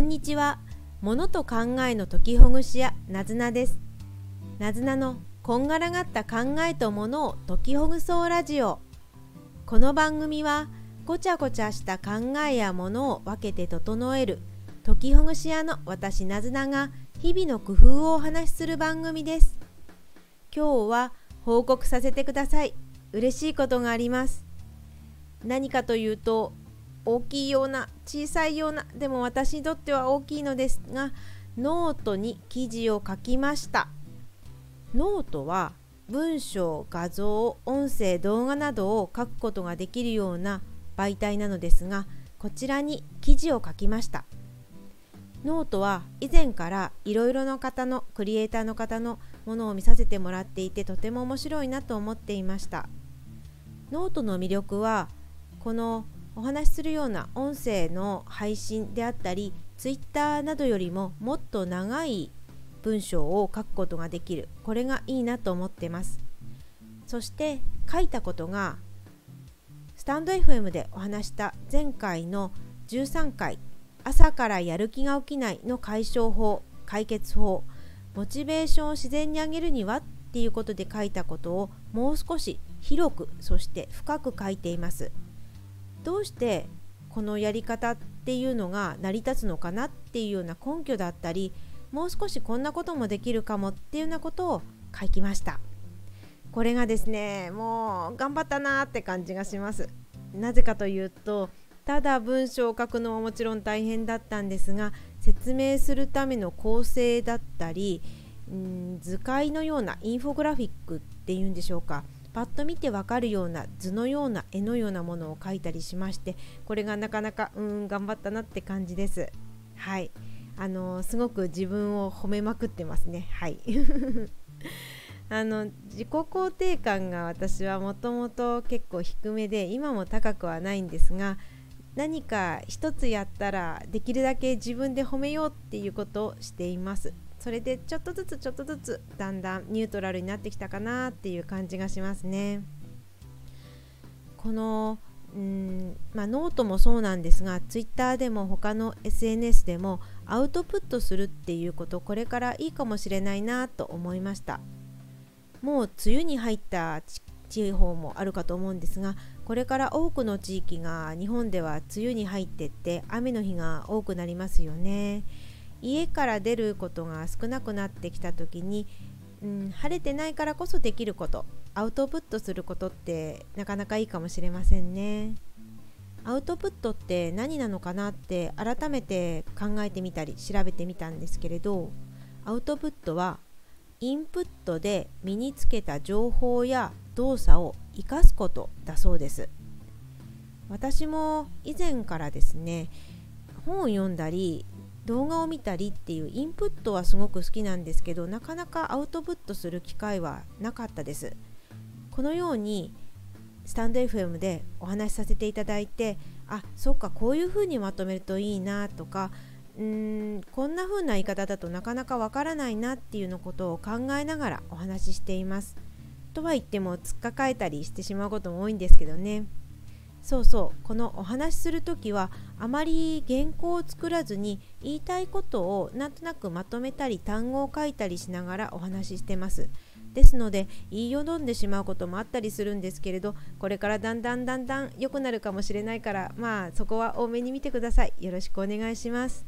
こんにちは。物と考えの解きほぐし屋なずなです。なずなのこんがらがった考えとものを解きほぐそうラジオ。この番組はごちゃごちゃした考えやものを分けて整える解きほぐし屋の私なずなが日々の工夫をお話しする番組です。今日は報告させてください。嬉しいことがあります。何かというと大きいような小さいようなでも私にとっては大きいのですがノートに記事を書きました。ノートは文章画像音声動画などを書くことができるような媒体なのですがこちらに記事を書きました。ノートは以前からいろいろな方のクリエイターの方のものを見させてもらっていてとても面白いなと思っていました。ノートの魅力はこのお話しするような音声の配信であったり Twitter などよりももっと長い文章を書くことができる。これがいいなと思ってます。そして書いたことがスタンド FM でお話した前回の13回朝からやる気が起きないの解消法解決法モチベーションを自然に上げるにはっていうことで書いたことをもう少し広くそして深く書いています。どうしてこのやり方っていうのが成り立つのかなっていうような根拠だったりもう少しこんなこともできるかもっていうようなことを書きました。これがですねもう頑張ったなって感じがします。なぜかというとただ文章を書くのはもちろん大変だったんですが説明するための構成だったりん図解のようなインフォグラフィックっていうんでしょうか。パッと見てわかるような図のような絵のようなものを描いたりしましてこれがなかなかうん頑張ったなって感じです。はい。あのすごく自分を褒めまくってますね。はい。あの自己肯定感が私はもともと結構低めで今も高くはないんですが何か一つやったらできるだけ自分で褒めようっていうことをしています。それでちょっとずつちょっとずつだんだんニュートラルになってきたかなっていう感じがしますね。このうんまあ、ノートもそうなんですがツイッターでも他の SNS でもアウトプットするっていうことこれからいいかもしれないなと思いましたもう梅雨に入った地方もあるかと思うんですがこれから多くの地域が日本では梅雨に入ってって雨の日が多くなりますよね家から出ることが少なくなってきた時に、うん、晴れてないからこそできることアウトプットすることってなかなかいいかもしれませんね。アウトプットって何なのかなって改めて考えてみたり調べてみたんですけれどアウトプットはインプットで身につけた情報や動作を生かすことだそうです私も以前からですね本を読んだり動画を見たりっていうインプットはすごく好きなんですけどなかなかアウトプットする機会はなかったです。このようにスタンド FM でお話しさせていただいてあそっかこういうふうにまとめるといいなとかうーんこんな風な言い方だとなかなかわからないなっていうのことを考えながらお話ししています。とは言ってもつっかかえたりしてしまうことも多いんですけどね。そうそう。このお話しする時はあまり原稿を作らずに言いたいことをなんとなくまとめたり単語を書いたりしながらお話ししてます。ですので言いよどんでしまうこともあったりするんですけれどこれからだんだんだんだん良くなるかもしれないからまあそこは多めに見てください。よろしくお願いします。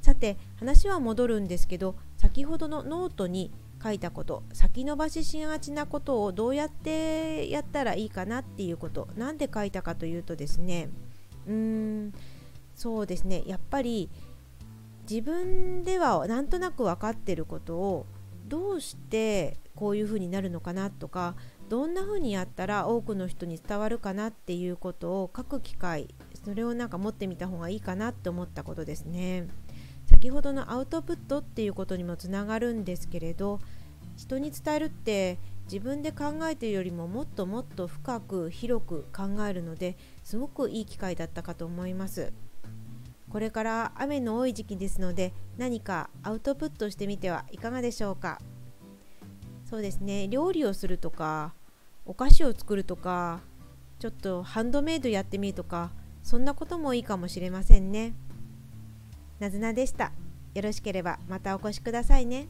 さて話は戻るんですけど先ほどのノートに書いたこと先延ばししがちなことをどうやってやったらいいかなっていうこと何で書いたかというとですねうーんそうですねやっぱり自分ではなんとなく分かってることをどうしてこういうふうになるのかなとかどんなふうにやったら多くの人に伝わるかなっていうことを書く機会それをなんか持ってみた方がいいかなって思ったことですね。先ほどのアウトプットっていうことにもつながるんですけれど人に伝えるって自分で考えているよりももっともっと深く広く考えるのですごくいい機会だったかと思います。これから雨の多い時期ですので何かアウトプットしてみてはいかがでしょうか？そうですね。料理をするとかお菓子を作るとかちょっとハンドメイドやってみるとかそんなこともいいかもしれませんね。なずなでした。よろしければまたお越しくださいね。